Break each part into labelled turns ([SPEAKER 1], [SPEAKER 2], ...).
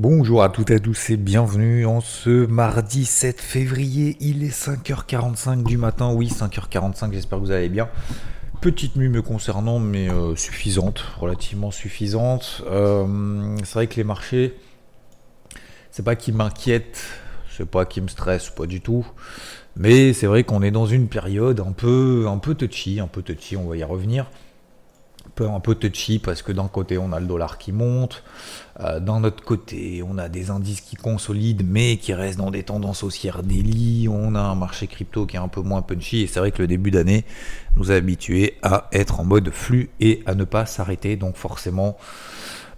[SPEAKER 1] Bonjour à toutes et à tous et bienvenue en ce mardi 7 février. Il est 5h45 du matin. Oui, 5h45, j'espère que vous allez bien. Petite nuit me concernant, mais euh, suffisante, relativement suffisante. Euh, c'est vrai que les marchés, c'est pas qui m'inquiètent, c'est pas qui me stresse, pas du tout. Mais c'est vrai qu'on est dans une période un peu, un peu touchy, un peu touchy, on va y revenir un peu touchy parce que d'un côté on a le dollar qui monte, euh, d'un autre côté on a des indices qui consolident mais qui restent dans des tendances haussières daily, on a un marché crypto qui est un peu moins punchy et c'est vrai que le début d'année nous a habitués à être en mode flux et à ne pas s'arrêter. Donc forcément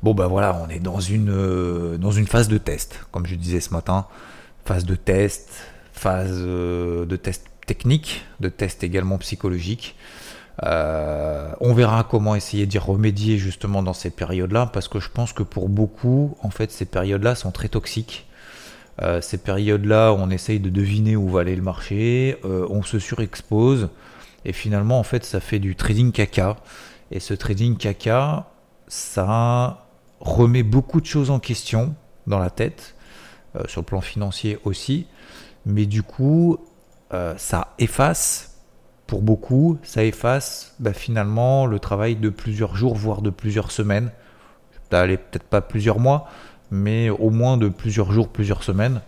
[SPEAKER 1] bon ben voilà on est dans une, euh, dans une phase de test. Comme je disais ce matin, phase de test, phase euh, de test technique, de test également psychologique. Euh, on verra comment essayer d'y remédier justement dans ces périodes-là, parce que je pense que pour beaucoup, en fait, ces périodes-là sont très toxiques. Euh, ces périodes-là, on essaye de deviner où va aller le marché, euh, on se surexpose, et finalement, en fait, ça fait du trading caca. Et ce trading caca, ça remet beaucoup de choses en question dans la tête, sur le plan financier aussi, mais du coup, ça efface pour beaucoup, ça efface bah, finalement le travail de plusieurs jours, voire de plusieurs semaines. Peut-être pas plusieurs mois, mais au moins de plusieurs jours, plusieurs semaines.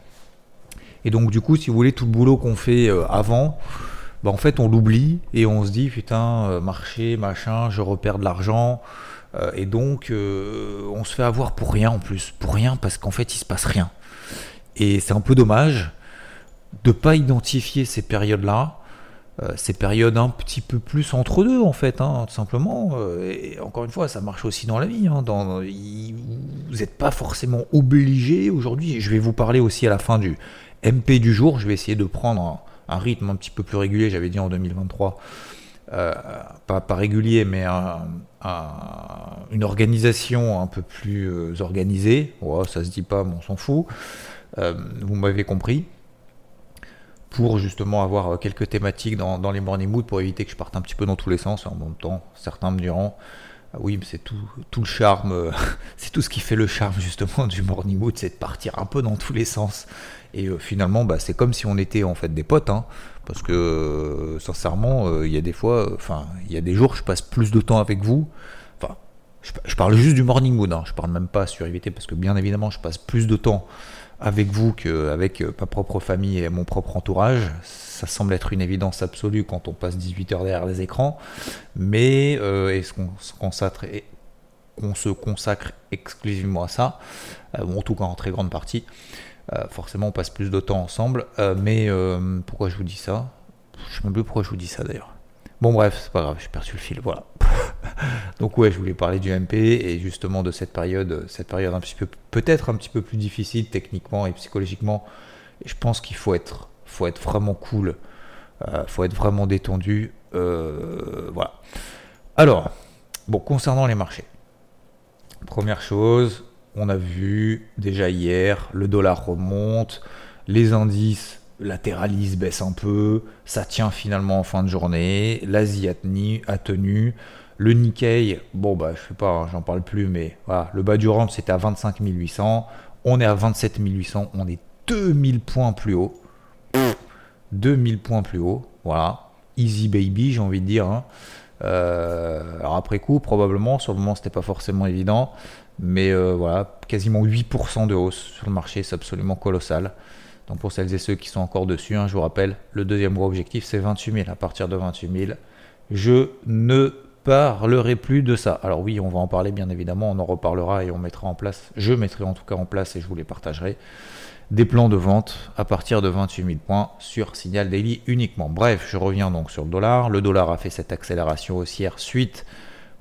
[SPEAKER 1] Et donc du coup, si vous voulez, tout le boulot qu'on fait euh, avant, bah, en fait, on l'oublie et on se dit, putain, euh, marché, machin, je repère de l'argent. Euh, et donc, on se fait avoir pour rien en plus. Pour rien, parce qu'en fait, il se passe rien. Et c'est un peu dommage de ne pas identifier ces périodes-là euh, ces périodes un petit peu plus entre deux en fait, hein, tout simplement. Euh, et encore une fois, ça marche aussi dans la vie. Hein, vous n'êtes pas forcément obligé aujourd'hui. Je vais vous parler aussi à la fin du MP du jour. Je vais essayer de prendre un, rythme un petit peu plus régulier. J'avais dit en 2023. Euh, pas, pas, régulier, mais une organisation un peu plus organisée. ça se dit pas, mais on s'en fout. vous m'avez compris pour justement avoir euh, quelques thématiques dans, les morning mood pour éviter que je parte un petit peu dans tous les sens. En même temps, certains me diront ah oui, mais c'est tout, tout, le charme, euh, c'est tout ce qui fait le charme justement du morning mood, c'est de partir un peu dans tous les sens. Et euh, finalement, bah, c'est comme si on était en fait des potes, hein, parce que sincèrement, il y a des fois, enfin, il y a des jours, je passe plus de temps avec vous. Enfin, je, parle juste du morning mood, hein, je parle même pas sur éviter, parce que bien évidemment, je passe plus de temps avec vous qu'avec euh, ma propre famille et mon propre entourage. Ça semble être une évidence absolue quand on passe 18 heures derrière les écrans. Mais euh, est-ce qu'on se consacre, se consacre exclusivement à ça euh, En tout cas, en très grande partie. forcément, on passe plus de temps ensemble. mais pourquoi je vous dis ça? Je ne sais même plus pourquoi je vous dis ça d'ailleurs. Bon bref, c'est pas grave, j'ai perdu le fil, voilà. Donc ouais, je voulais parler du MP et justement de cette période, cette période un petit peu, peut-être un petit peu plus difficile techniquement et psychologiquement. Je pense qu'il faut être, faut être vraiment cool, euh, faut être vraiment détendu, euh, voilà. Alors, bon, concernant les marchés, première chose, on a vu déjà hier, le dollar remonte, les indices latéralise, baisse un peu, ça tient finalement en fin de journée, l'Asie a tenu, a tenu, le Nikkei, bon bah je sais pas, hein, j'en parle plus, mais voilà, le bas du range c'était à 25 800, on est à 27 800, on est 2000 points plus haut, 2000 points plus haut, voilà, easy baby j'ai envie de dire. Hein. Euh, alors après coup, probablement, sur le moment c'était pas forcément évident, mais euh, voilà, quasiment 8% de hausse sur le marché, c'est absolument colossal. Donc pour celles et ceux qui sont encore dessus, hein, je vous rappelle, le deuxième gros objectif c'est 28 000. À partir de 28 000, je ne parlerai plus de ça. Alors oui, on va en parler bien évidemment, on en reparlera et on mettra en place, je mettrai en tout cas en place et je vous les partagerai, des plans de vente à partir de 28 000 points sur Signal Daily uniquement. Bref, je reviens donc sur le dollar. Le dollar a fait cette accélération haussière suite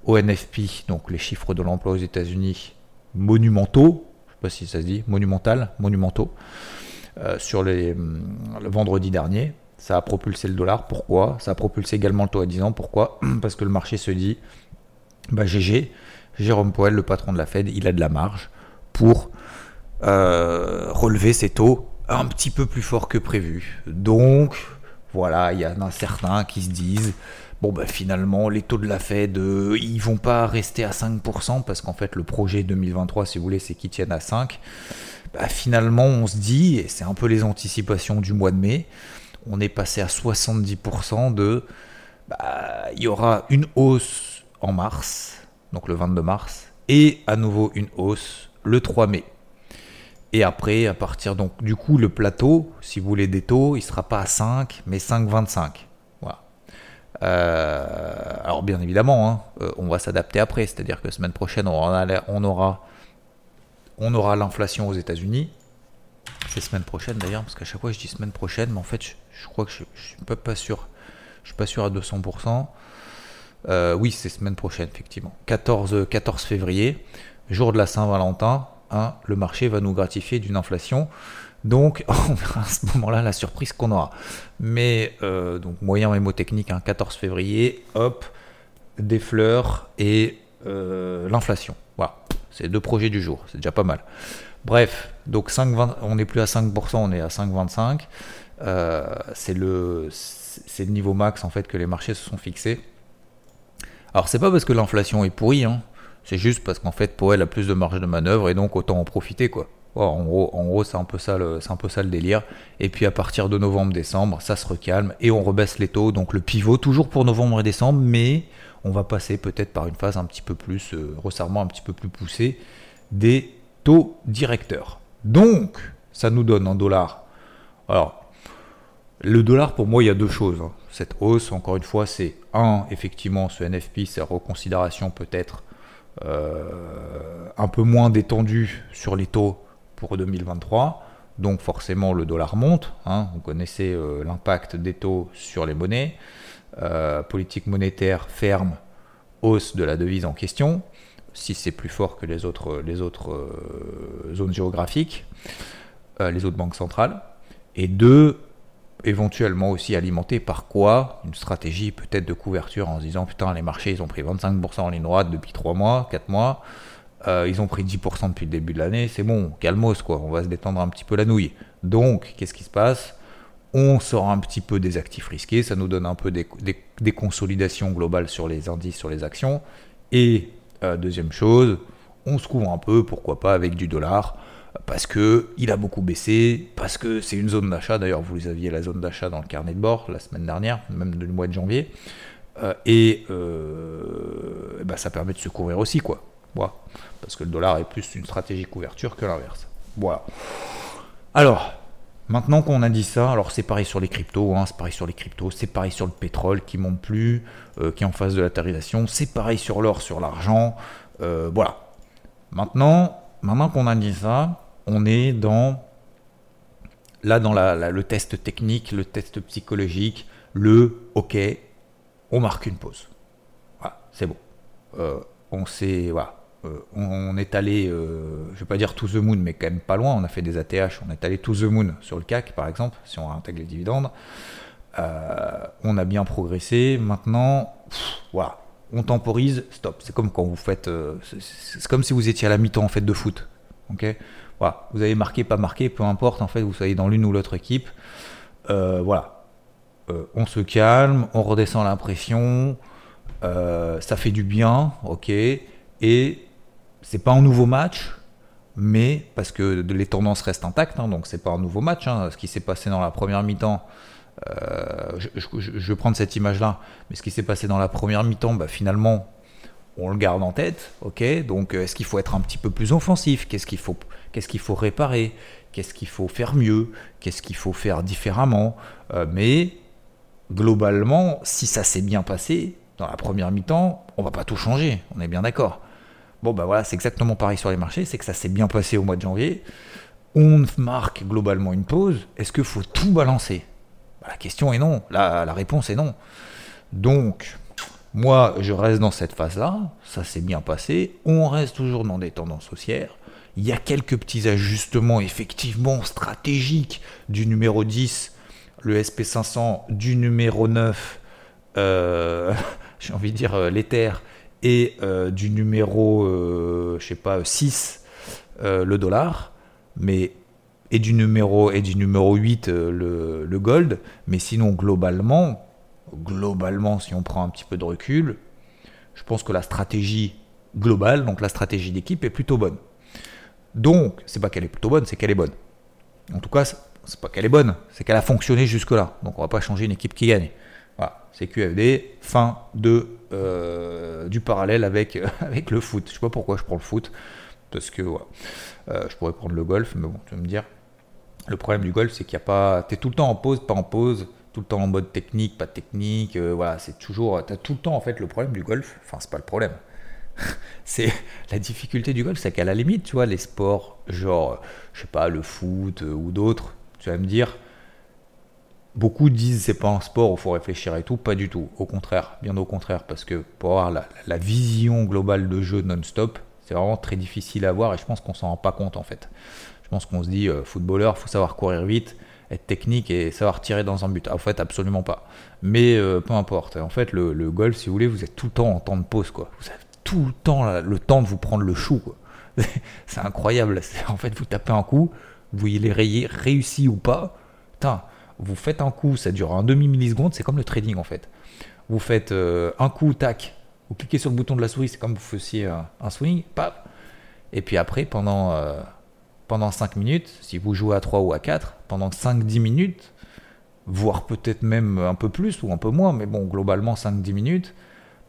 [SPEAKER 1] ONFP, donc les chiffres de l'emploi aux États-Unis, monumentaux, je ne sais pas si ça se dit, monumental, monumentaux, sur les, hum, le vendredi dernier. Ça a propulsé le dollar. Pourquoi? Ça a propulsé également le taux à 10 ans. Pourquoi? Parce que le marché se dit, bah GG, Jérôme Powell, le patron de la Fed, il a de la marge pour euh, relever ses taux un petit peu plus fort que prévu. Donc, voilà, il y en a certains qui se disent, bon ben finalement les taux de la Fed, euh, ils vont pas rester à 5% parce qu'en fait le projet 2023, si vous voulez, c'est qu'ils tiennent à 5. Bah, finalement, on se dit, et c'est un peu les anticipations du mois de mai, on est passé à 70% de, bah, il y aura une hausse en mars, donc le 22 mars, et à nouveau une hausse le 3 mai. Et après, à partir donc du coup, le plateau, si vous voulez des taux, il sera pas à 5, mais 5,25. Voilà. Euh, alors bien évidemment, hein, euh, on va s'adapter après, c'est-à-dire que semaine prochaine, on aura, on aura, l'inflation aux États-Unis. C'est semaine prochaine d'ailleurs, parce qu'à chaque fois je dis semaine prochaine, mais en fait, je, crois que je, je suis pas, sûr. Je suis pas sûr à 200%. Euh, oui, c'est semaine prochaine, effectivement. 14, 14 février, jour de la Saint-Valentin. Hein, le marché va nous gratifier d'une inflation. Donc, on verra à ce moment-là la surprise qu'on aura. Mais, euh, donc, moyen mémotechnique, hein, 14 février, hop, des fleurs et euh, l'inflation. Voilà, c'est deux projets du jour, c'est déjà pas mal. Bref, donc 5, on n'est plus à 5%, on est à 5,25. Euh, c'est le, le niveau max en fait que les marchés se sont fixés. Alors c'est pas parce que l'inflation est pourrie, hein. C'est juste parce qu'en fait Powell a plus de marge de manœuvre et donc autant en profiter quoi. en gros, en gros c'est un peu ça le, délire. Et puis à partir de novembre-décembre, ça se recalme et on rebaisse les taux. Donc le pivot toujours pour novembre et décembre, mais on va passer peut-être par une phase un petit peu plus euh, resserrement un petit peu plus poussé des taux directeurs. Donc ça nous donne en dollars. Alors le dollar pour moi il y a deux choses. Hein cette hausse, encore une fois, c'est un, effectivement, ce NFP, sa reconsidération peut-être un peu moins détendue sur les taux pour 2023. Donc forcément, le dollar monte. Hein. Vous connaissez euh, l'impact des taux sur les monnaies. Euh, politique monétaire ferme, hausse de la devise en question, si c'est plus fort que les autres, les autres zones géographiques, les autres banques centrales. Et deux, éventuellement aussi alimenté par quoi Une stratégie peut-être de couverture en se disant putain les marchés ils ont pris 25% en ligne droite depuis 3 mois, 4 mois, euh, ils ont pris 10% depuis le début de l'année, c'est bon, calmos quoi, on va se détendre un petit peu la nouille. Donc qu'est-ce qui se passe? On sort un petit peu des actifs risqués, ça nous donne un peu des, des, consolidations globales sur les indices, sur les actions. Et euh, deuxième chose, on se couvre un peu, pourquoi pas, avec du dollar parce que il a beaucoup baissé, parce que c'est une zone d'achat. D'ailleurs, vous aviez la zone d'achat dans le carnet de bord la semaine dernière, même du mois de janvier. Euh, et euh, bah, ça permet de se couvrir aussi, quoi. Voilà. Parce que le dollar est plus une stratégie couverture que l'inverse. Voilà. Alors, maintenant qu'on a dit ça, alors c'est pareil sur les cryptos, hein, c'est pareil sur les cryptos, c'est pareil sur le pétrole qui monte plus, euh, qui est en phase de latérisation, c'est pareil sur l'or, sur l'argent. voilà. Maintenant, maintenant qu'on a dit ça, on est dans là dans le test technique, le test psychologique, le OK, on marque une pause. Voilà, c'est bon. Euh, euh, on, est allé, euh, je vais pas dire to the moon, mais quand même pas loin. On a fait des ATH, on est allé to the moon sur le CAC par exemple, si on intègre les dividendes. on a bien progressé. Maintenant, on temporise, stop. C'est comme quand vous faites, c'est comme si vous étiez à la mi-temps en fait de foot. Ok? Voilà, vous avez marqué, pas marqué, peu importe, en fait, vous soyez dans l'une ou l'autre équipe. Euh, voilà, euh, on se calme, on redescend la pression, euh, ça fait du bien, ok, et c'est pas un nouveau match, mais parce que les tendances restent intactes, hein, donc c'est pas un nouveau match. Hein, ce qui s'est passé dans la première mi-temps, je, je, vais prendre cette image-là, mais ce qui s'est passé dans la première mi-temps, bah, finalement, on le garde en tête, ok. Donc, est-ce qu'il faut être un petit peu plus offensif? Qu'est-ce qu'il faut qu'est-ce qu'il faut réparer, qu'est-ce qu'il faut faire mieux, qu'est-ce qu'il faut faire différemment? Euh, mais globalement, si ça s'est bien passé dans la première mi-temps, on va pas tout changer, on est bien d'accord. Bon ben voilà, c'est exactement pareil sur les marchés, c'est que ça s'est bien passé au mois de janvier. On marque globalement une pause. Est-ce qu'il faut tout balancer? Bah, La question est non. La, la réponse est non. Donc, Moi, je reste dans cette phase-là, ça s'est bien passé, on reste toujours dans des tendances haussières. Il y a quelques petits ajustements effectivement stratégiques du numéro 10, le SP500, du numéro 9, euh, j'ai envie de dire euh, l'Ether, et euh, du numéro, je sais pas, 6, le dollar, mais et du numéro, et du numéro 8, le, le gold. Mais sinon, globalement, globalement, si on prend un petit peu de recul, je pense que la stratégie globale, donc la stratégie d'équipe, est plutôt bonne. Donc, c'est pas qu'elle est plutôt bonne, c'est qu'elle est bonne. En tout cas, c'est pas qu'elle est bonne, c'est qu'elle a fonctionné jusque-là. Donc, on va pas changer une équipe qui gagne. Voilà, c'est QFD, fin de, euh, du parallèle avec, le foot. Je sais pas pourquoi je prends le foot, parce que euh, je pourrais prendre le golf, mais bon, tu vas me dire. Le problème du golf, c'est qu'il n'y a pas. Tu es tout le temps en pause, pas en pause tout le temps en mode technique, pas technique. Euh, voilà, c'est toujours. Tu tout le temps en fait le problème du golf. Enfin, c'est pas le problème. c'est la difficulté du golf, c'est qu'à la limite, tu vois, les sports, genre, je sais pas, le foot euh, ou d'autres, tu vas me dire, beaucoup disent c'est pas un sport où faut réfléchir et tout, pas du tout. Au contraire, bien au contraire, parce que pour avoir la, vision globale de jeu non-stop, c'est vraiment très difficile à voir et je pense qu'on s'en rend pas compte en fait. Je pense qu'on se dit, euh, footballeur, faut savoir courir vite, être technique et savoir tirer dans un but. En fait, absolument pas. Mais euh, peu importe. En fait, le, golf, si vous voulez, vous êtes tout le temps en temps de pause. Quoi. Vous avez tout le temps le temps de vous prendre le chou. C'est incroyable. En fait, vous tapez un coup, vous y les réussi ou pas. Putain, vous faites un coup, ça dure un demi-milliseconde. C'est comme le trading en fait. Vous faites euh, un coup, tac. Vous cliquez sur le bouton de la souris, c'est comme vous faisiez un, swing, paf. Et puis après, pendant. Euh, pendant 5 minutes, si vous jouez à 3 ou à 4, pendant 5-10 minutes, voire peut-être même un peu plus ou un peu moins, mais bon, globalement 5-10 minutes,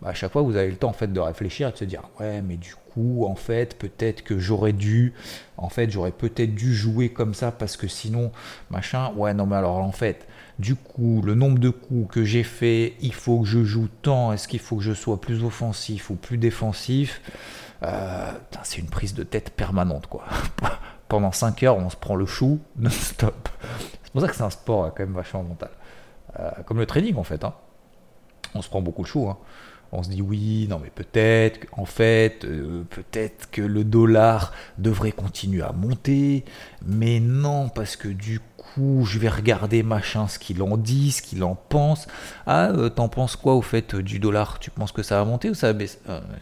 [SPEAKER 1] bah, à chaque fois vous avez le temps en fait de réfléchir et de se dire ouais mais du coup en fait peut-être que j'aurais dû en fait j'aurais peut-être dû jouer comme ça parce que sinon machin ouais non mais alors en fait du coup le nombre de coups que j'ai fait il faut que je joue tant est-ce qu'il faut que je sois plus offensif ou plus défensif? Euh, c'est une prise de tête permanente quoi pendant 5 heures, on se prend le chou non-stop. C'est pour ça que c'est un sport euh, quand même vachement mental. Euh, comme le trading en fait. Hein. On se prend beaucoup le chou. Hein. On se dit oui, non mais peut-être, en fait, euh, peut-être que le dollar devrait continuer à monter, mais non, parce que du coup, je vais regarder machin ce qu'il en dit, ce qu'il en pense. Ah, t'en penses quoi au fait du dollar? Tu penses que ça va monter ou ça va baisser?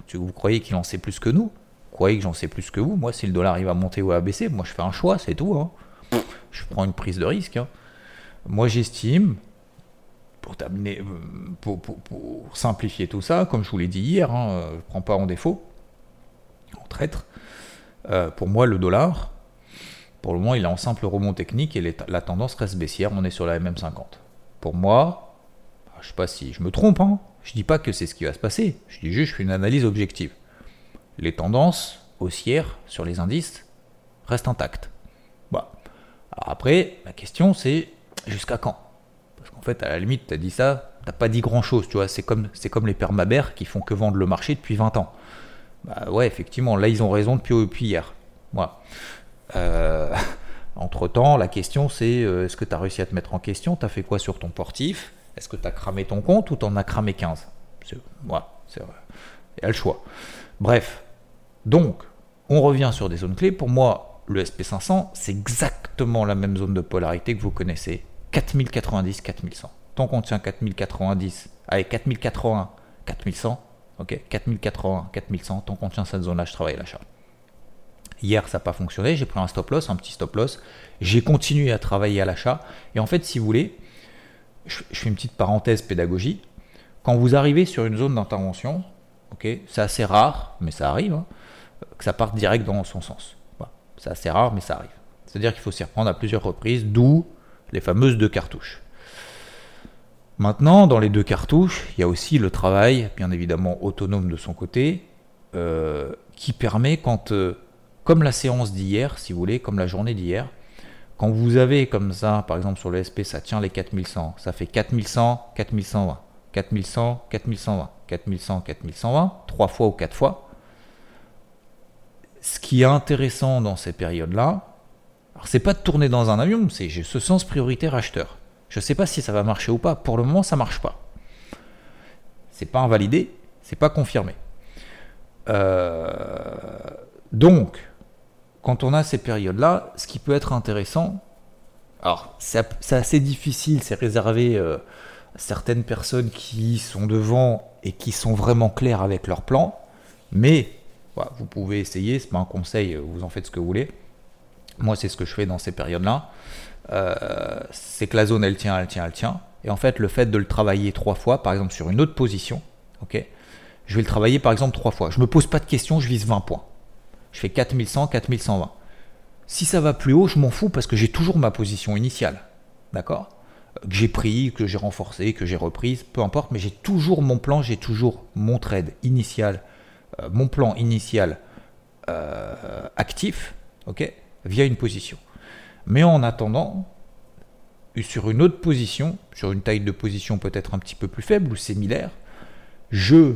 [SPEAKER 1] Tu, Vous croyez qu'il en sait plus que nous? Croyez que j'en sais plus que vous? Moi, si le dollar va monter ou à baisser, moi je fais un choix, c'est tout. Hein. Je prends une prise de risque. Hein. Moi, j'estime, euh, pour, simplifier tout ça, comme je vous l'ai dit hier, hein, je ne prends pas en défaut, en traître. Euh, pour moi, le dollar, pour le moment, il est en simple rebond technique et la tendance reste baissière. On est sur la MM50. Pour moi, je ne sais pas si je me trompe, je ne dis pas que c'est ce qui va se passer. Je dis juste, je fais une analyse objective les tendances haussières sur les indices restent intactes. Bah. après, la question c'est jusqu'à quand? Qu'en fait, à la limite, tu as dit ça, t'as pas dit grand chose, tu vois, c'est comme, c'est comme les permabères qui font que vendre le marché depuis 20 ans. Bah ouais, effectivement, là ils ont raison depuis, hier. Euh, entre temps, la question c'est euh, est-ce que tu as réussi à te mettre en question? Tu as fait quoi sur ton portif? Est-ce que tu as cramé ton compte ou tu en as cramé 15 Voilà, c'est vrai. Il y a le choix. Bref, donc, on revient sur des zones clés. Pour moi, le SP500, c'est exactement la même zone de polarité que vous connaissez. 4090, 4100. Tant qu'on tient 4090, allez, 4080, 4100, ok 4080, 4100, tant qu'on tient cette zone-là, je travaille à l'achat. Hier, ça n'a pas fonctionné, j'ai pris un stop loss, un petit stop loss. J'ai continué à travailler à l'achat. Et en fait, si vous voulez, je, fais une petite parenthèse pédagogie. Quand vous arrivez sur une zone d'intervention, ok, c'est assez rare, mais ça arrive, hein, que ça parte direct dans son sens. C'est assez rare, mais ça arrive. C'est-à-dire qu'il faut s'y reprendre à plusieurs reprises, d'où les fameuses deux cartouches. Maintenant, dans les deux cartouches, il y a aussi le travail, bien évidemment autonome de son côté, euh, qui permet quand, euh, comme la séance d'hier, si vous voulez, comme la journée d'hier, quand vous avez comme ça, par exemple sur le SP, ça tient les 4100, ça fait 4100, 4120, 4100, 4120, 4100, 4120, trois fois ou quatre fois, ce qui est intéressant dans ces périodes-là, alors c'est pas de tourner dans un avion, c'est j'ai ce sens prioritaire acheteur. Je ne sais pas si ça va marcher ou pas. Pour le moment, ça marche pas. C'est pas invalidé, c'est pas confirmé. Euh, donc, quand on a ces périodes-là, ce qui peut être intéressant, alors c'est assez difficile, c'est réservé euh, à certaines personnes qui sont devant et qui sont vraiment clairs avec leur plan, mais vous pouvez essayer, c'est pas un conseil, vous en faites ce que vous voulez. Moi, c'est ce que je fais dans ces périodes-là. Euh, c'est que la zone, elle tient, elle tient, elle tient. Et en fait, le fait de le travailler trois fois, par exemple sur une autre position, ok, je vais le travailler par exemple trois fois. Je me pose pas de questions, je vise 20 points. Je fais 4100, 4120. Si ça va plus haut, je m'en fous parce que j'ai toujours ma position initiale. D'accord? Que j'ai pris, que j'ai renforcé, que j'ai reprise, peu importe, mais j'ai toujours mon plan, j'ai toujours mon trade initial, euh, mon plan initial euh, actif, ok, via une position. Mais en attendant, sur une autre position, sur une taille de position peut-être un petit peu plus faible ou similaire, je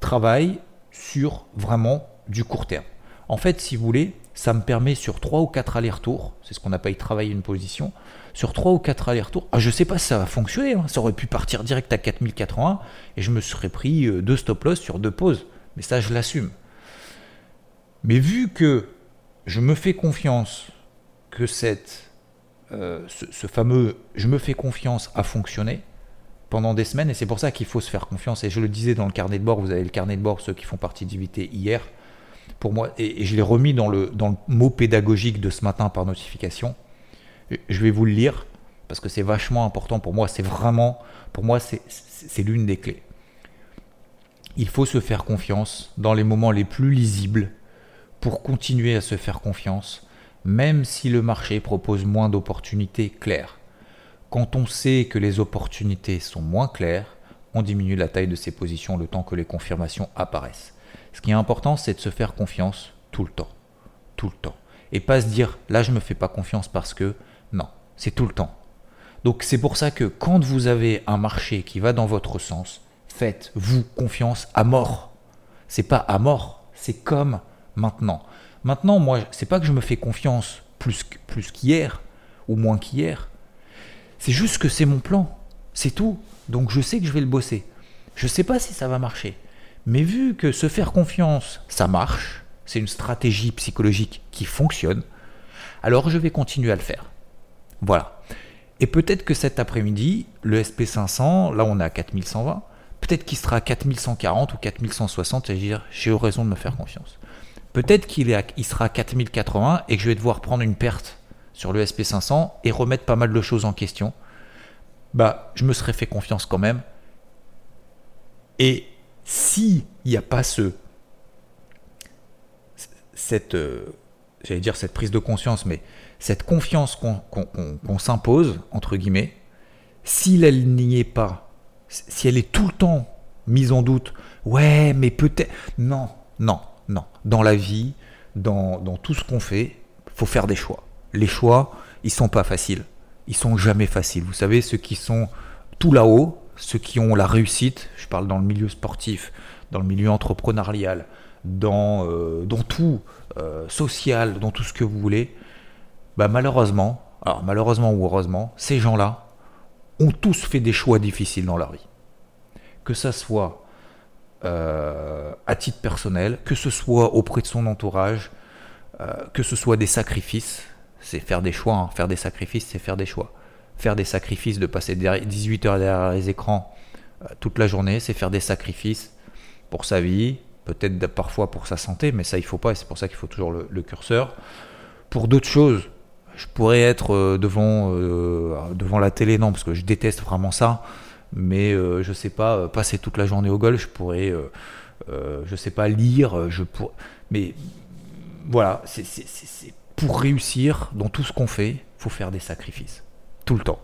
[SPEAKER 1] travaille sur vraiment du court terme. En fait, si vous voulez, ça me permet sur 3 ou 4 allers-retours, c'est ce qu'on appelle travailler une position, sur 3 ou 4 allers-retours, ah, je ne sais pas si ça va fonctionner, hein. ça aurait pu partir direct à 4080 et je me serais pris euh, deux stop-loss sur deux pauses, mais ça je l'assume. Mais vu que je me fais confiance que cette, euh, ce, fameux je me fais confiance a fonctionné pendant des semaines, et c'est pour ça qu'il faut se faire confiance, et je le disais dans le carnet de bord, vous avez le carnet de bord, ceux qui font partie d'IVT hier, pour moi, et, je l'ai remis dans le, dans le mot pédagogique de ce matin par notification, je vais vous le lire, parce que c'est vachement important pour moi, c'est vraiment, pour moi, c'est l'une des clés. Il faut se faire confiance dans les moments les plus lisibles continuer à se faire confiance même si le marché propose moins d'opportunités claires. Quand on sait que les opportunités sont moins claires, on diminue la taille de ses positions le temps que les confirmations apparaissent. Ce qui est important, c'est de se faire confiance tout le temps. Tout le temps. Et pas se dire, là, je me fais pas confiance parce que... Non, c'est tout le temps. Donc c'est pour ça que quand vous avez un marché qui va dans votre sens, faites-vous confiance à mort. C'est pas à mort, c'est comme maintenant. Maintenant, moi, c'est pas que je me fais confiance plus, plus qu'hier ou moins qu'hier. C'est juste que c'est mon plan. C'est tout. Donc je sais que je vais le bosser. Je sais pas si ça va marcher. Mais vu que se faire confiance, ça marche, c'est une stratégie psychologique qui fonctionne, alors je vais continuer à le faire. Voilà. Et peut-être que cet après-midi, le SP500, là on est à 4120, peut-être qu'il sera à 4140 ou 4160 et j'ai raison de me faire confiance. Peut-être qu'il il sera à 4080 et que je vais devoir prendre une perte sur le SP500 et remettre pas mal de choses en question. Bah, je me serais fait confiance quand même. Et s'il n'y a pas ce, cette, euh, j'allais dire cette prise de conscience, mais cette confiance qu'on s'impose, entre guillemets, si elle n'y est pas, si elle est tout le temps mise en doute, ouais, mais peut-être. Non, non, non. Dans la vie, dans, tout ce qu'on fait, faut faire des choix. Les choix, ils sont pas faciles. Ils sont jamais faciles. Vous savez, ceux qui sont tout là-haut, ceux qui ont la réussite, je parle dans le milieu sportif, dans le milieu entrepreneurial, dans, euh, dans tout, euh, social, dans tout ce que vous voulez, bah malheureusement, alors malheureusement ou heureusement, ces gens-là ont tous fait des choix difficiles dans leur vie. Que ça soit euh, à titre personnel, que ce soit auprès de son entourage, euh, que ce soit des sacrifices, c'est faire des choix, hein. faire des sacrifices, c'est faire des choix. Faire des sacrifices, de passer 18 heures derrière les écrans euh, toute la journée, c'est faire des sacrifices pour sa vie, peut-être parfois pour sa santé, mais ça il faut pas, et c'est pour ça qu'il faut toujours le, le, curseur. Pour d'autres choses, je pourrais être devant, devant la télé, non, parce que je déteste vraiment ça mais euh, je sais pas, euh, passer toute la journée au golf, je pourrais, euh, je sais pas, lire, je pourrais, mais voilà, c'est pour réussir dans tout ce qu'on fait, faut faire des sacrifices, tout le temps.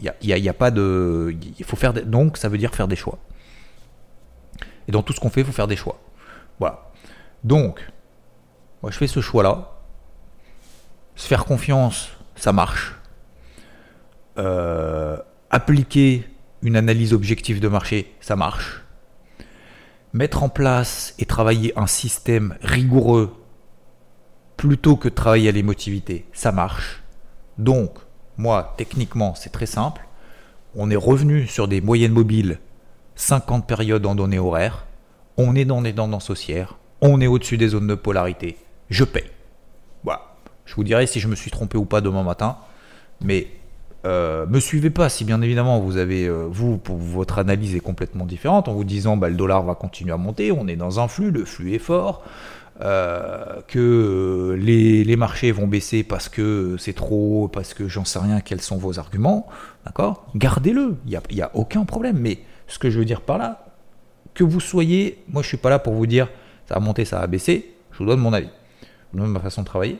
[SPEAKER 1] Il y a, pas de, il faut faire, donc ça veut dire faire des choix. Et dans tout ce qu'on fait, il faut faire des choix. Voilà. Donc, moi je fais ce choix-là. Se faire confiance, ça marche. Appliquer une analyse objective de marché, ça marche. Mettre en place et travailler un système rigoureux plutôt que de travailler à l'émotivité, ça marche. Donc, moi, techniquement, c'est très simple. On est revenu sur des moyennes mobiles 50 périodes en données horaires, on est dans des tendances haussières, on est au-dessus des zones de polarité, je paye. Voilà. Je vous dirai si je me suis trompé ou pas demain matin, mais euh, me suivez pas si bien évidemment vous avez euh, vous pour votre analyse est complètement différente en vous disant bah, le dollar va continuer à monter, on est dans un flux, le flux est fort, euh, que les, marchés vont baisser parce que c'est trop, parce que j'en sais rien quels sont vos arguments, d'accord? Gardez-le, il n'y a, y a aucun problème. Mais ce que je veux dire par là, que vous soyez, moi je suis pas là pour vous dire ça va monter, ça va baisser, je vous donne mon avis, je vous donne ma façon de travailler,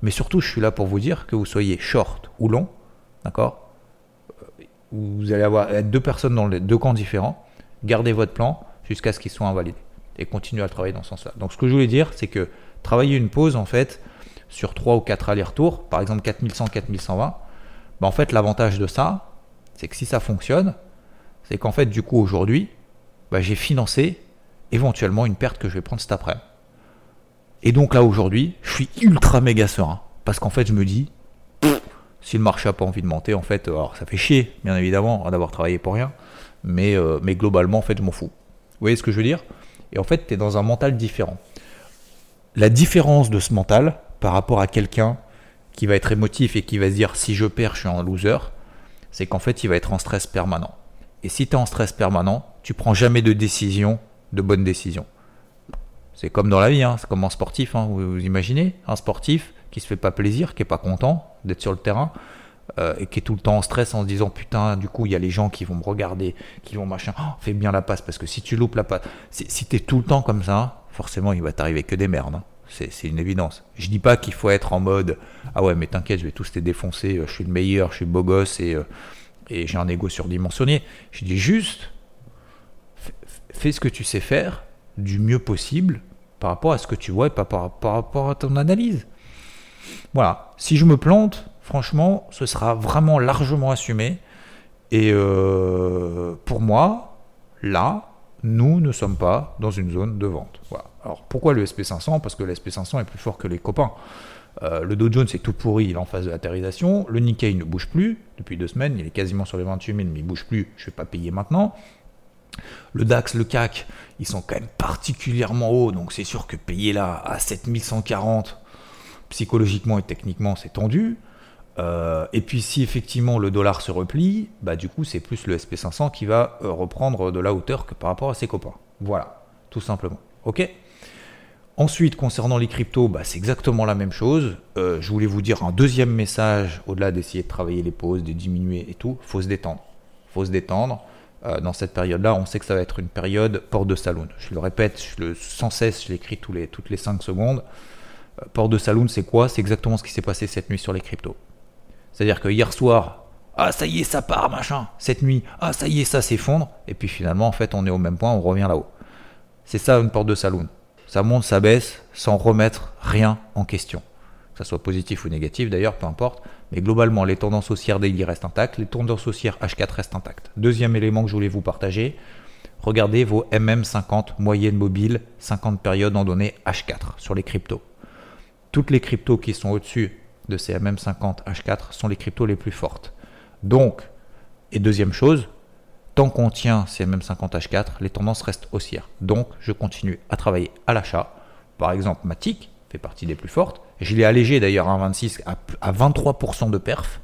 [SPEAKER 1] mais surtout je suis là pour vous dire que vous soyez short ou long, D'accord? Euh, Vous allez avoir deux personnes dans deux camps différents. Gardez votre plan jusqu'à ce qu'il soit invalidé. Et continuez à travailler dans ce sens-là. Donc ce que je voulais dire, c'est que travailler une pause, en fait, sur 3 ou 4 allers-retours, par exemple 4100, 4120, bah, en fait, l'avantage de ça, c'est que si ça fonctionne, c'est qu'en fait, du coup, aujourd'hui, bah, j'ai financé éventuellement une perte que je vais prendre cet après. Et donc là, aujourd'hui, je suis ultra méga serein. Parce qu'en fait, je me dis, si le marché n'a pas envie de monter, en fait, alors ça fait chier, bien évidemment, d'avoir travaillé pour rien, mais, euh, mais globalement, en fait, je m'en fous. Vous voyez ce que je veux dire? Et en fait, tu es dans un mental différent. La différence de ce mental par rapport à quelqu'un qui va être émotif et qui va se dire si je perds, je suis un loser, c'est qu'en fait, il va être en stress permanent. Et si tu es en stress permanent, tu prends jamais de décision, de bonne décision. C'est comme dans la vie, hein, c'est comme un sportif. Hein, vous imaginez Un sportif, qui se fait pas plaisir, qui est pas content d'être sur le terrain. Euh, et qui est tout le temps en stress en se disant putain du coup il y a les gens qui vont me regarder qui vont machin oh, fais bien la passe parce que si tu loupes la passe si tu es tout le temps comme ça forcément il va t'arriver que des merdes hein. c'est une évidence je dis pas qu'il faut être en mode ah ouais mais t'inquiète je vais tous te défoncer je suis le meilleur je suis beau gosse et, euh, et j'ai un ego surdimensionné je dis juste fais ce que tu sais faire du mieux possible par rapport à ce que tu vois et pas par rapport à ton analyse voilà, si je me plante, franchement, ce sera vraiment largement assumé. Et euh, pour moi, là, nous ne sommes pas dans une zone de vente. Alors pourquoi le SP500 Parce que le SP500 est plus fort que les copains. Euh, le Dow Jones est tout pourri, il est en phase de latérisation. Le Nikkei ne bouge plus depuis deux semaines, il est quasiment sur les 28 000, mais il ne bouge plus. Je ne vais pas payer maintenant. Le DAX, le CAC, ils sont quand même particulièrement hauts, donc c'est sûr que payer là à 7140, psychologiquement et techniquement, c'est tendu. Euh, et puis si effectivement le dollar se replie, bah du coup c'est plus le SP500 qui va euh, reprendre de la hauteur que par rapport à ses copains. Voilà, tout simplement. Ok? Ensuite, concernant les cryptos, bah, c'est exactement la même chose. Euh, je voulais vous dire un deuxième message, au-delà d'essayer de travailler les pauses, de diminuer et tout, faut se détendre. faut se détendre. dans cette période-là, on sait que ça va être une période porte de saloon. Je le répète sans cesse, je l'écris les, toutes les 5 secondes. Port de saloon, c'est quoi? C'est exactement ce qui s'est passé cette nuit sur les cryptos. C'est-à-dire que hier soir, ah ça y est, ça part, machin. Cette nuit, ah ça y est, ça s'effondre. Et puis finalement, en fait, on est au même point, on revient là-haut. C'est ça une porte de saloon. Ça monte, ça baisse, sans remettre rien en question. Que ça soit positif ou négatif d'ailleurs, peu importe. Mais globalement, les tendances haussières daily restent intactes, les tendances haussières H4 restent intactes. Deuxième élément que je voulais vous partager, regardez vos MM50 moyenne mobile, 50 périodes en données H4 sur les cryptos toutes les cryptos qui sont au-dessus de ces MM50 H4 sont les cryptos les plus fortes. Donc, et deuxième chose, tant qu'on tient ces MM50 H4, les tendances restent haussières. Donc, je continue à travailler à l'achat. Par exemple, Matic fait partie des plus fortes. Je l'ai allégé d'ailleurs à 26 à 23% de perf.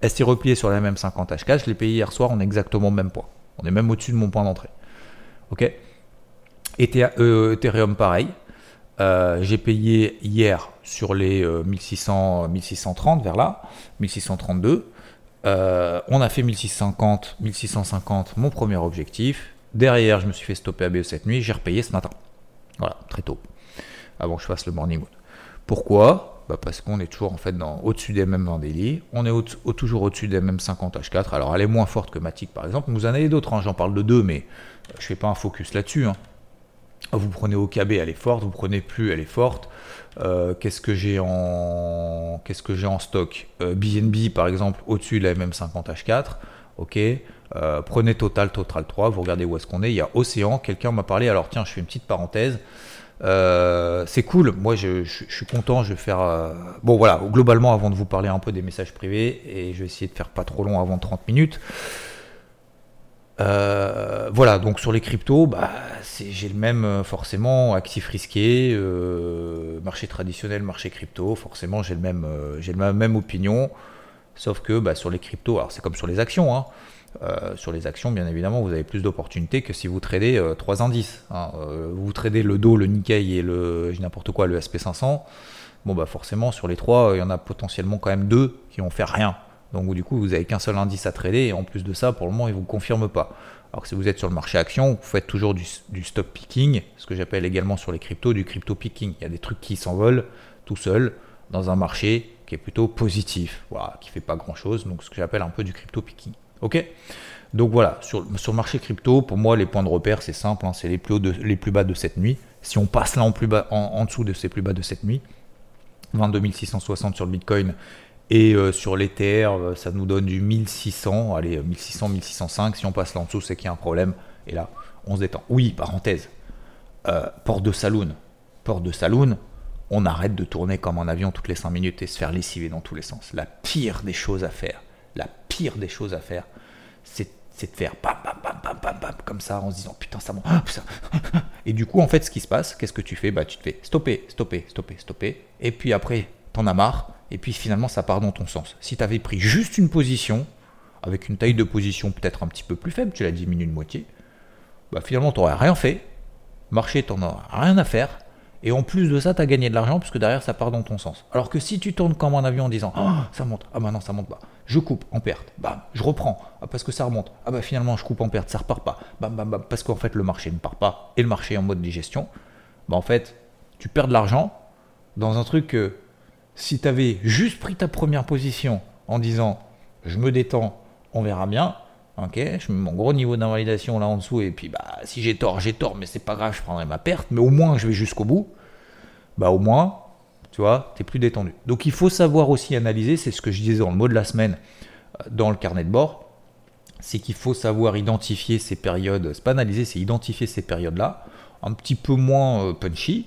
[SPEAKER 1] Elle s'est repliée sur la MM50 H4. Je l'ai payé hier soir, on est exactement au même point. On est même au-dessus de mon point d'entrée. Ok? Euh, Ethereum, pareil. Euh, j'ai payé hier sur les 1600, euh, 1630 vers là, 1632. Euh, on a fait 1650, 1650, mon premier objectif. Derrière, je me suis fait stopper à BE cette nuit. J'ai repayé ce matin. Voilà, très tôt. Avant que je fasse le morning mood. Pourquoi? Bah Parce qu'on est toujours en fait au-dessus des MM20 daily. On est toujours au-dessus des MM50 H4. Alors elle est moins forte que Matic par exemple. Vous en avez d'autres. Hein. J'en parle de deux, mais je ne fais pas un focus là-dessus. Hein. Vous prenez OKB, elle est forte. Vous prenez plus, elle est forte. Euh, qu'est-ce que j'ai en qu'est-ce que j'ai en stock? BNB euh, par exemple au-dessus de la MM50 H4 ok. Euh, prenez Total Total 3 vous regardez où est-ce qu'on est. Il y a Océan quelqu'un m'a parlé. Alors tiens je fais une petite parenthèse. C'est cool. Moi je, suis content. Je vais faire bon voilà. Globalement avant de vous parler un peu des messages privés et je vais essayer de faire pas trop long avant 30 minutes Euh, voilà, donc sur les cryptos, bah, j'ai le même euh, forcément actif risqué, euh, marché traditionnel, marché crypto, forcément j'ai le même, j'ai la même opinion, sauf que bah, sur les cryptos, alors c'est comme sur les actions, hein, sur les actions bien évidemment vous avez plus d'opportunités que si vous tradez trois indices. Hein. vous tradez le Do, le Nikkei et le n'importe quoi le SP500, bon bah forcément sur les trois il y en a potentiellement quand même deux qui vont faire rien. Donc du coup, vous n'avez qu'un seul indice à trader et en plus de ça, pour le moment, il ne vous confirme pas. Alors que si vous êtes sur le marché action, vous faites toujours du, stop picking, ce que j'appelle également sur les cryptos du crypto picking. Il y a des trucs qui s'envolent tout seul dans un marché qui est plutôt positif, voilà, qui fait pas grand chose, donc ce que j'appelle un peu du crypto picking. Ok? Donc voilà, sur, sur, le marché crypto, pour moi, les points de repère, c'est simple, hein, c'est les, plus les plus bas de cette nuit. Si on passe là en, plus bas, en dessous de ces plus bas de cette nuit, 22 660 sur le Bitcoin et euh, sur l'Ether, euh, ça nous donne du 1600, allez, 1600, euh, 1605. Si on passe là en dessous, c'est qu'il y a un problème. Et là, on se détend. Oui, parenthèse. porte de saloon. Porte de saloon, on arrête de tourner comme un avion toutes les 5 minutes et se faire lessiver dans tous les sens. La pire des choses à faire, la pire des choses à faire, c'est de faire bam, bam, bam, bam, bam, bam, comme ça en se disant putain, ça monte. Et du coup, en fait, ce qui se passe, qu'est-ce que tu fais? Bah, tu te fais stopper, stopper, stopper, stopper. Et puis après, t'en as marre et puis finalement ça part dans ton sens. Si tu avais pris juste une position, avec une taille de position peut-être un petit peu plus faible, tu l'as diminué de moitié, bah finalement tu n'aurais rien fait, marché t'en as rien à faire, et en plus de ça, tu as gagné de l'argent puisque derrière ça part dans ton sens. Alors que si tu tournes comme un avion en disant Ah, ça monte, ah bah non, ça monte pas, je coupe en perte, bam, je reprends, ah, parce que ça remonte, ah bah finalement je coupe en perte, ça repart pas, bam, bam, bam, parce qu'en fait le marché ne part pas et le marché est en mode digestion, bah en fait tu perds de l'argent dans un truc que si tu avais juste pris ta première position en disant je me détends, on verra bien, ok, je mets mon gros niveau d'invalidation là en dessous et puis bah si j'ai tort, j'ai tort, mais c'est pas grave, je prendrai ma perte, mais au moins je vais jusqu'au bout, bah au moins, tu vois, tu es plus détendu. Donc il faut savoir aussi analyser, c'est ce que je disais dans le mot de la semaine euh, dans le carnet de bord, c'est qu'il faut savoir identifier ces périodes, c'est pas analyser, c'est identifier ces périodes-là, un petit peu moins euh, punchy,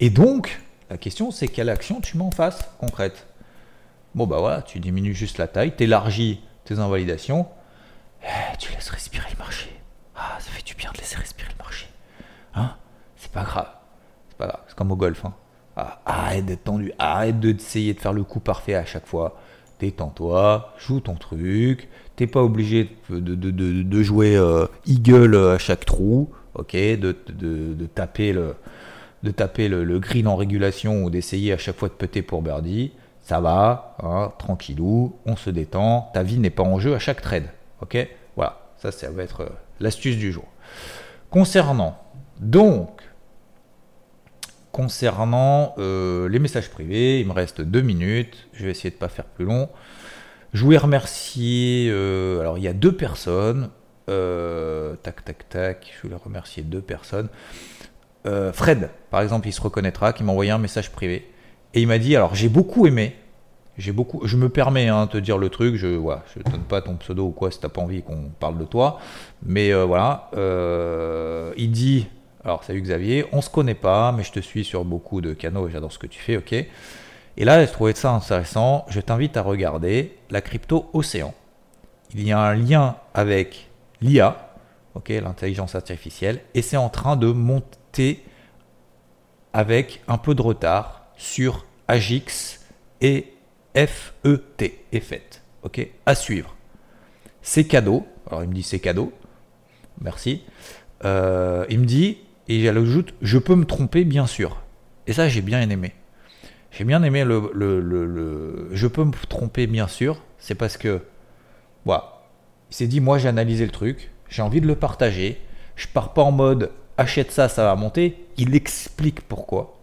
[SPEAKER 1] et donc la question, c'est quelle action tu mets en face, concrète? Bon, bah voilà, tu diminues juste la taille, tu élargis tes invalidations, eh, tu laisses respirer le marché. Ah, ça fait du bien de laisser respirer le marché. Hein? C'est pas grave. C'est pas grave, c'est comme au golf. Hein. Ah, arrête d'être tendu, arrête d'essayer de faire le coup parfait à chaque fois. Détends-toi, joue ton truc. T'es pas obligé de, jouer euh, eagle à chaque trou, ok, de, taper le, de taper le, green en régulation ou d'essayer à chaque fois de péter pour birdie. Ça va, hein, tranquillou, on se détend. Ta vie n'est pas en jeu à chaque trade. Ok? Voilà, ça, ça va être euh, l'astuce du jour. Concernant, donc, concernant euh, les messages privés, il me reste deux minutes. Je vais essayer de ne pas faire plus long. Je voulais remercier. Euh, alors, il y a deux personnes. tac, tac, tac. Je voulais remercier deux personnes. Euh, Fred, par exemple, il se reconnaîtra, qui m'a envoyé un message privé. Et il m'a dit, alors j'ai beaucoup aimé, j'ai beaucoup, je me permets hein, de te dire le truc, je ne je donne pas ton pseudo ou quoi si t'as pas envie qu'on parle de toi, mais euh, voilà, euh, il dit, alors salut Xavier, on se connaît pas, mais je te suis sur beaucoup de canaux, j'adore ce que tu fais, ok. Et là, j'ai trouvé ça intéressant, je t'invite à regarder la crypto Océan. Il y a un lien avec l'IA, ok, l'intelligence artificielle, et c'est en train de monter avec un peu de retard sur Agix et FET, EFET. Ok, à suivre. C'est cadeau. Alors il me dit c'est cadeau. Merci. Euh, il me dit, et j'ajoute, je peux me tromper bien sûr. Et ça j'ai bien aimé. J'ai bien aimé le, le, je peux me tromper bien sûr. C'est parce que, voilà, il s'est dit moi j'ai analysé le truc, j'ai envie de le partager. Je pars pas en mode achète ça, ça va monter, il explique pourquoi.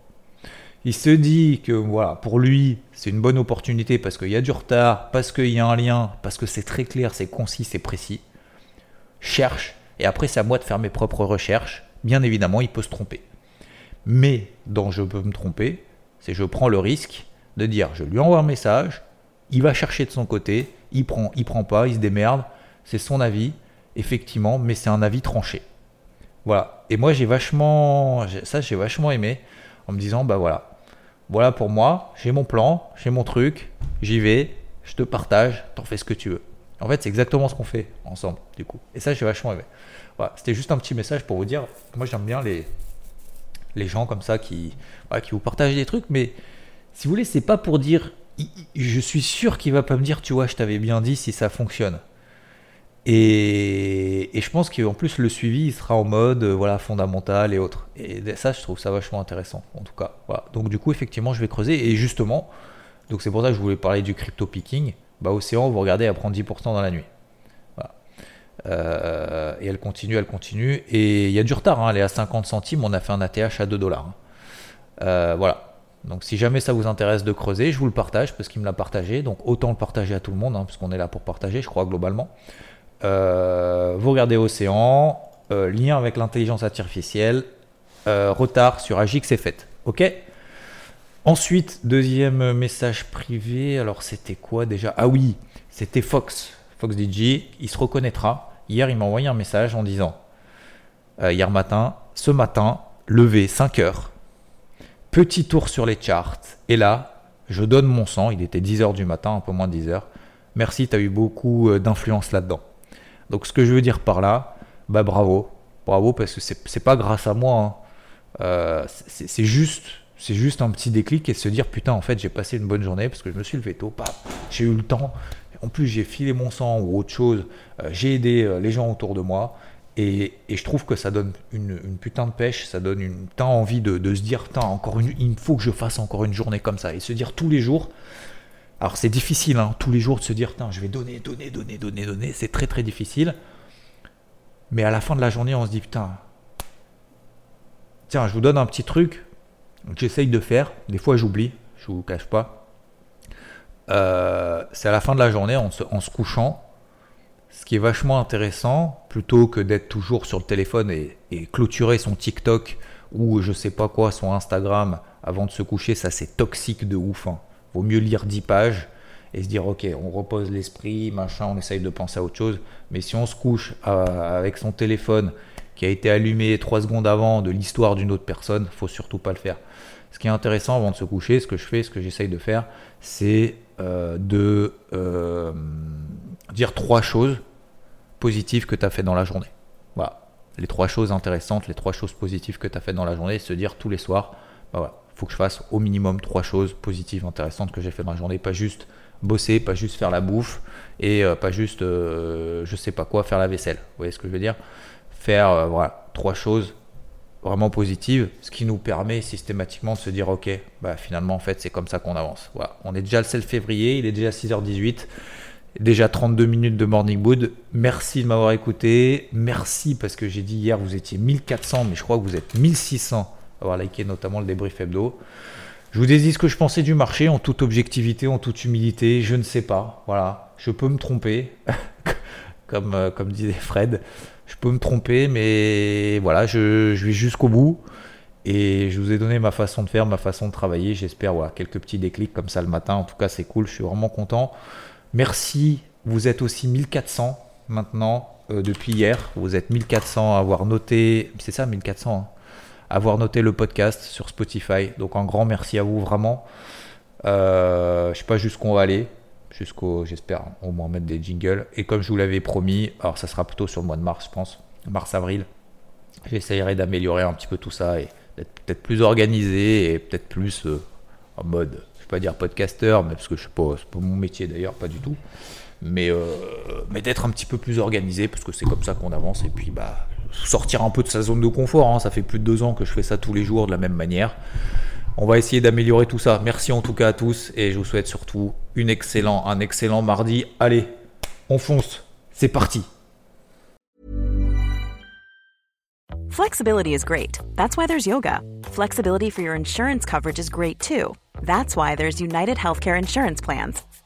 [SPEAKER 1] Il se dit que voilà, pour lui, c'est une bonne opportunité parce qu'il y a du retard, parce qu'il y a un lien, parce que c'est très clair, c'est concis, c'est précis. Cherche, et après c'est à moi de faire mes propres recherches. Bien évidemment, il peut se tromper. Mais dont je peux me tromper, c'est je prends le risque de dire, je lui envoie un message, il va chercher de son côté, il prend, il prend pas, il se démerde, c'est son avis, effectivement, mais c'est un avis tranché. Voilà. Et moi, j'ai vachement, ça, j'ai vachement aimé en me disant, bah voilà, voilà pour moi, j'ai mon plan, j'ai mon truc, j'y vais, je te partage, t'en fais ce que tu veux. En fait, c'est exactement ce qu'on fait ensemble, du coup. Et ça, j'ai vachement aimé. Voilà, c'était juste un petit message pour vous dire, moi j'aime bien les, les gens comme ça qui, qui vous partagent des trucs, mais si vous voulez, c'est pas pour dire, je suis sûr qu'il va pas me dire, tu vois, je t'avais bien dit si ça fonctionne. Et, je pense qu'en plus le suivi il sera en mode euh, voilà fondamental et autres. Et ça je trouve ça vachement intéressant en tout cas. Donc du coup effectivement je vais creuser et justement donc c'est pour ça que je voulais parler du crypto picking. Bah Océan vous regardez elle prend 10% dans la nuit. Voilà. Euh, et elle continue, elle continue et il y a du retard. Hein. elle est à 50 centimes. On a fait un ATH à 2 dollars. Hein. Euh, voilà. Donc si jamais ça vous intéresse de creuser, je vous le partage parce qu'il me l'a partagé. Donc autant le partager à tout le monde, hein, parce qu'on est là pour partager, je crois globalement. Euh, vous regardez Océan, euh, lien avec l'intelligence artificielle, euh, retard sur Agix est fait. Ok Ensuite, deuxième message privé. Alors, c'était quoi déjà? Ah oui, c'était Fox. Fox DJ. Il se reconnaîtra. Hier, il m'a envoyé un message en disant Hier matin, ce matin, levé 5 heures. Petit tour sur les charts. Et là, je donne mon sang. Il était 10 heures du matin, un peu moins de 10 heures. Merci, tu as eu beaucoup d'influence là-dedans. Donc ce que je veux dire par là, bah bravo, bravo parce que c'est pas grâce à moi, hein. euh, c'est juste, c'est juste un petit déclic et se dire putain en fait j'ai passé une bonne journée parce que je me suis levé tôt, j'ai eu le temps. En plus j'ai filé mon sang ou autre chose, euh, j'ai aidé euh, les gens autour de moi et, je trouve que ça donne une, putain de pêche, ça donne une temps envie de, se dire encore une, il faut que je fasse encore une journée comme ça et se dire tous les jours alors c'est difficile, hein, tous les jours, de se dire, je vais donner, donner, donner, donner, donner. C'est très très difficile. Mais à la fin de la journée, on se dit, putain, tiens, je vous donne un petit truc que j'essaye de faire. Des fois, j'oublie, je vous cache pas. Euh, c'est à la fin de la journée, en se, couchant, ce qui est vachement intéressant, plutôt que d'être toujours sur le téléphone et, clôturer son TikTok ou je sais pas quoi, son Instagram avant de se coucher, ça c'est toxique de ouf. Hein vaut mieux lire 10 pages et se dire ok on repose l'esprit machin on essaye de penser à autre chose. Mais si on se couche euh, avec son téléphone qui a été allumé 3 secondes avant de l'histoire d'une autre personne faut surtout pas le faire. Ce qui est intéressant avant de se coucher ce que je fais ce que j'essaye de faire c'est euh, de euh, dire trois choses positives que tu as fait dans la journée. Voilà. Les trois choses intéressantes les trois choses positives que tu as fait dans la journée se dire tous les soirs bah faut que je fasse au minimum trois choses positives, intéressantes que j'ai fait dans la journée. Pas juste bosser, pas juste faire la bouffe et euh, pas juste, euh, je sais pas quoi, faire la vaisselle. Vous voyez ce que je veux dire? Faire euh, voilà, trois choses vraiment positives, ce qui nous permet systématiquement de se dire ok, bah finalement en fait c'est comme ça qu'on avance. Voilà. On est déjà le 16 février, il est déjà 6h18. Déjà 32 minutes de Morning Wood. Merci de m'avoir écouté. Merci parce que j'ai dit hier vous étiez 1400, mais je crois que vous êtes 1600 avoir liké notamment le débrief hebdo. Je vous dis ce que je pensais du marché en toute objectivité, en toute humilité. Je ne sais pas. Voilà, je peux me tromper, comme, euh, comme disait Fred. Je peux me tromper, mais voilà, je, vais jusqu'au bout. Et je vous ai donné ma façon de faire, ma façon de travailler. J'espère voilà, quelques petits déclics comme ça le matin. En tout cas, c'est cool. Je suis vraiment content. Merci. Vous êtes aussi 1400 maintenant euh, depuis hier. Vous êtes 1400 à avoir noté. C'est ça, 1400 avoir noté le podcast sur Spotify. Donc un grand merci à vous vraiment. Euh, je sais pas jusqu'où on va aller, jusqu'au, j'espère au moins mettre des jingles. Et comme je vous l'avais promis, alors ça sera plutôt sur le mois de mars, je pense, mars-avril. J'essayerai d'améliorer un petit peu tout ça et d'être peut-être plus organisé et peut-être plus euh, en mode, je vais pas dire podcasteur, mais parce que je sais pas, pas mon métier d'ailleurs, pas du tout. Mais, euh, mais d'être un petit peu plus organisé parce que c'est comme ça qu'on avance et puis bah sortir un peu de sa zone de confort. Hein. Ça fait plus de deux ans que je fais ça tous les jours de la même manière. On va essayer d'améliorer tout ça. Merci en tout cas à tous et je vous souhaite surtout une excellent, un excellent mardi. Allez, on fonce. C'est parti.
[SPEAKER 2] Flexibility is great. That's why there's yoga. Flexibility for your insurance coverage is great too. That's why there's United Healthcare Insurance Plans.